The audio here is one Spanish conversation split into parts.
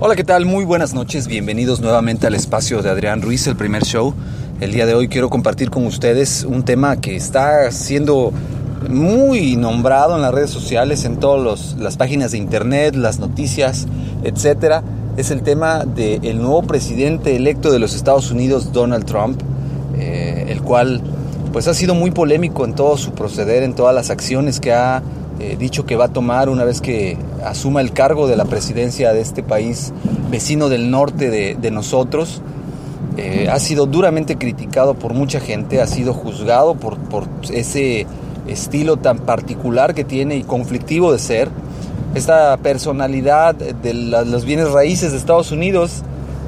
Hola, ¿qué tal? Muy buenas noches. Bienvenidos nuevamente al espacio de Adrián Ruiz, el primer show. El día de hoy quiero compartir con ustedes un tema que está siendo muy nombrado en las redes sociales, en todas las páginas de internet, las noticias, etc. Es el tema del nuevo presidente electo de los Estados Unidos, Donald Trump, eh, el cual pues ha sido muy polémico en todo su proceder, en todas las acciones que ha eh, dicho que va a tomar una vez que asuma el cargo de la presidencia de este país vecino del norte de, nosotros. Eh, ha sido duramente criticado por mucha gente, ha sido juzgado por, por ese estilo tan particular que tiene y conflictivo de ser. Esta personalidad de los bienes raíces de Estados Unidos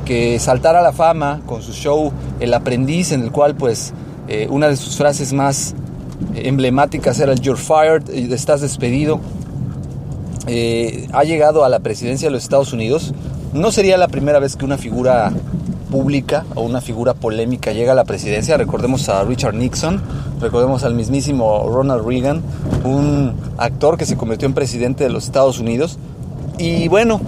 que saltara a la fama con su show El aprendiz, en el cual pues eh, una de sus frases más emblemáticas era el You're fired, estás despedido. Eh, ha llegado a la presidencia de los Estados Unidos. No sería la primera vez que una figura pública o una figura polémica llega a la presidencia. Recordemos a Richard Nixon, recordemos al mismísimo Ronald Reagan, un actor que se convirtió en presidente de los Estados Unidos. Y bueno,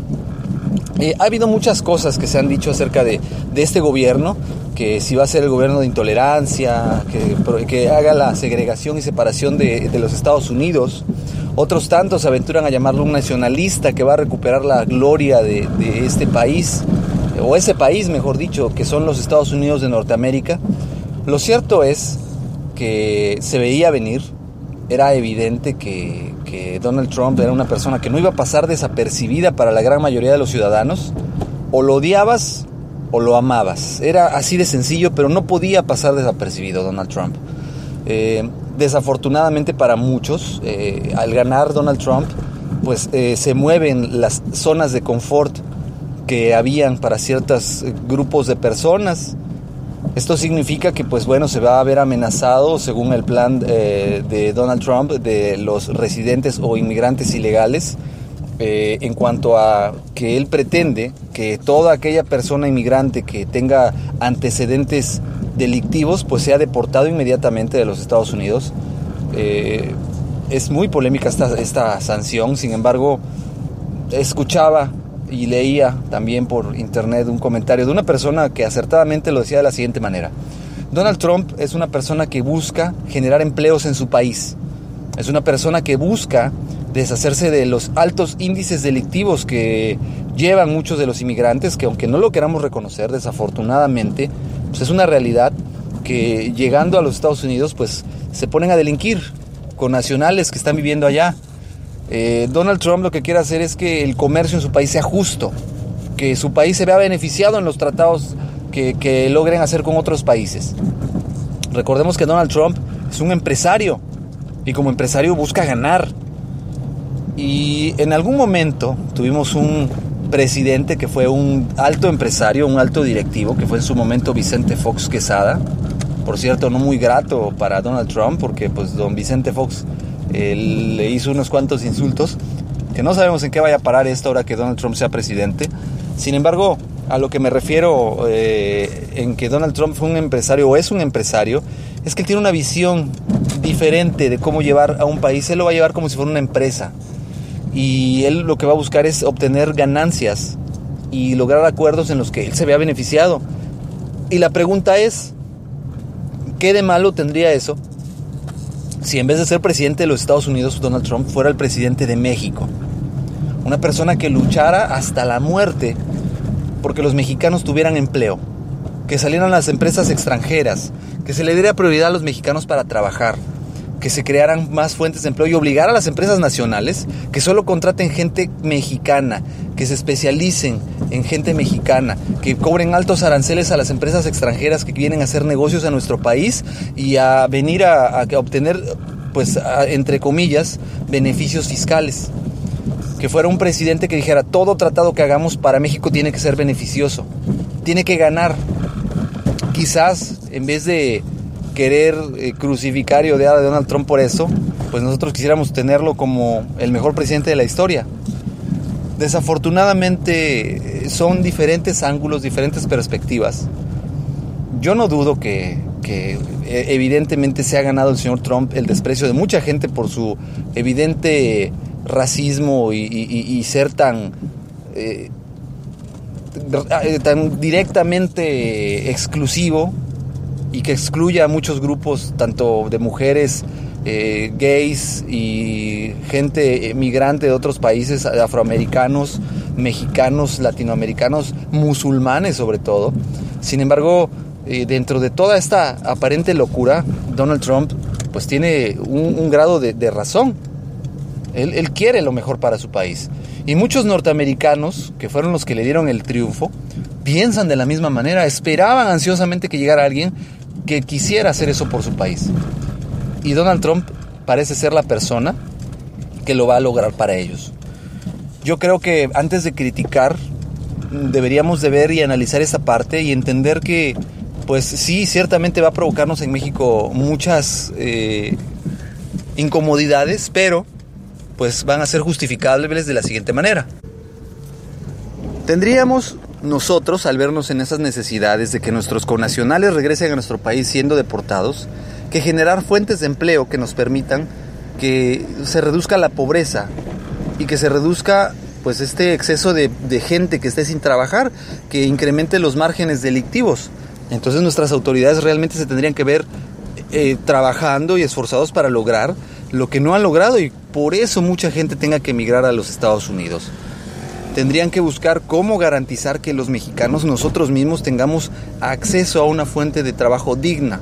eh, ha habido muchas cosas que se han dicho acerca de, de este gobierno que si va a ser el gobierno de intolerancia, que, que haga la segregación y separación de, de, los Estados Unidos. Otros tantos se aventuran a llamarlo un nacionalista que va a recuperar la gloria de, este país, o ese país, mejor dicho, que son los Estados Unidos de Norteamérica. Lo cierto es que se veía venir, era evidente que, que Donald Trump era una persona que no iba a pasar desapercibida para la gran mayoría de los ciudadanos. O lo odiabas o lo amabas. Era así de sencillo, pero no podía pasar desapercibido Donald Trump. Eh, desafortunadamente para muchos, eh, al ganar Donald Trump, pues eh, se mueven las zonas de confort que habían para ciertos grupos de personas. Esto significa que, pues bueno, se va a ver amenazado, según el plan de Donald Trump, de los residentes o inmigrantes ilegales eh, en cuanto a que él pretende que toda aquella persona inmigrante que tenga antecedentes delictivos pues sea deportado inmediatamente de los Estados Unidos. Eh, es muy polémica esta, esta sanción, sin embargo, escuchaba y leía también por internet un comentario de una persona que acertadamente lo decía de la siguiente manera. Donald Trump es una persona que busca generar empleos en su país. Es una persona que busca deshacerse de los altos índices delictivos que llevan muchos de los inmigrantes, que aunque no lo queramos reconocer, desafortunadamente, pues es una realidad que llegando a los Estados Unidos, pues se ponen a delinquir con nacionales que están viviendo allá. Eh, Donald Trump lo que quiere hacer es que el comercio en su país sea justo, que su país se vea beneficiado en los tratados que, que logren hacer con otros países. Recordemos que Donald Trump es un empresario y como empresario busca ganar y en algún momento tuvimos un presidente que fue un alto empresario, un alto directivo, que fue en su momento Vicente Fox Quesada. Por cierto, no muy grato para Donald Trump, porque pues don Vicente Fox le hizo unos cuantos insultos. que no sabemos en qué vaya a parar esto ahora que Donald Trump sea presidente. Sin embargo, a lo que me refiero eh, en que Donald Trump fue un empresario o es un empresario, es que tiene una visión diferente de cómo llevar a un país. Él lo va a llevar como si fuera una empresa. Y él lo que va a buscar es obtener ganancias y lograr acuerdos en los que él se vea beneficiado. Y la pregunta es, ¿qué de malo tendría eso si en vez de ser presidente de los Estados Unidos, Donald Trump fuera el presidente de México? Una persona que luchara hasta la muerte porque los mexicanos tuvieran empleo, que salieran las empresas extranjeras, que se le diera prioridad a los mexicanos para trabajar, que se crearan más fuentes de empleo y obligar a las empresas nacionales que solo contraten gente mexicana, que se especialicen en gente mexicana, que cobren altos aranceles a las empresas extranjeras que vienen a hacer negocios a nuestro país y a venir a, obtener, pues, entre comillas, beneficios fiscales. Que fuera un presidente que dijera, todo tratado que hagamos para México tiene que ser beneficioso, tiene que ganar. Quizás en vez de querer eh, crucificar y odiar a Donald Trump por eso, pues nosotros quisiéramos tenerlo como el mejor presidente de la historia. Desafortunadamente eh, son diferentes ángulos, diferentes perspectivas. Yo no dudo que, eh, evidentemente se ha ganado el señor Trump el desprecio de mucha gente por su evidente racismo y, ser tan, tan directamente exclusivo y que excluya a muchos grupos, tanto de mujeres, eh, gays y gente migrante de otros países, afroamericanos, mexicanos, latinoamericanos, musulmanes sobre todo. Sin embargo, eh, dentro de toda esta aparente locura, Donald Trump pues tiene un, grado de, razón. Él, él quiere lo mejor para su país. Y muchos norteamericanos, que fueron los que le dieron el triunfo, piensan de la misma manera, esperaban ansiosamente que llegara alguien que quisiera hacer eso por su país. Y Donald Trump parece ser la persona que lo va a lograr para ellos. Yo creo que antes de criticar deberíamos de ver y analizar esa parte y entender que pues sí, ciertamente va a provocarnos en México muchas eh, incomodidades, pero pues van a ser justificables de la siguiente manera. Tendríamos nosotros, al vernos en esas necesidades de que nuestros connacionales regresen a nuestro país siendo deportados, que generar fuentes de empleo que nos permitan que se reduzca la pobreza y que se reduzca pues este exceso de, gente que esté sin trabajar, que incremente los márgenes delictivos. Entonces nuestras autoridades realmente se tendrían que ver eh, trabajando y esforzados para lograr lo que no han logrado y por eso mucha gente tenga que emigrar a los Estados Unidos tendrían que buscar cómo garantizar que los mexicanos nosotros mismos tengamos acceso a una fuente de trabajo digna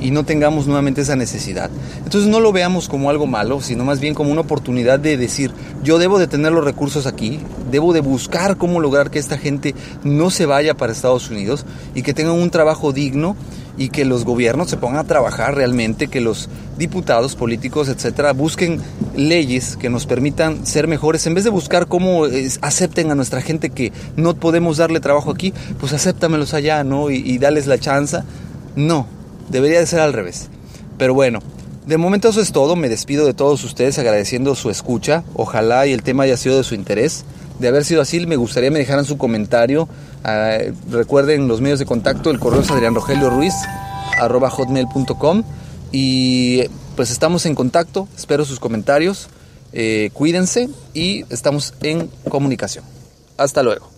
y no tengamos nuevamente esa necesidad. Entonces no lo veamos como algo malo, sino más bien como una oportunidad de decir, yo debo de tener los recursos aquí, debo de buscar cómo lograr que esta gente no se vaya para Estados Unidos y que tengan un trabajo digno y que los gobiernos se pongan a trabajar realmente, que los diputados, políticos, etcétera, busquen leyes que nos permitan ser mejores. En vez de buscar cómo acepten a nuestra gente que no podemos darle trabajo aquí, pues acéptamelos allá, ¿no? Y, y dales la chance. No, debería de ser al revés. Pero bueno, de momento eso es todo. Me despido de todos ustedes agradeciendo su escucha. Ojalá y el tema haya sido de su interés. De haber sido así, me gustaría me dejaran su comentario Ah, recuerden los medios de contacto, el correo es Adrián Rogelio Ruiz, arroba hotmail.com y pues estamos en contacto, espero sus comentarios, eh, cuídense y estamos en comunicación. Hasta luego.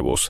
huevos.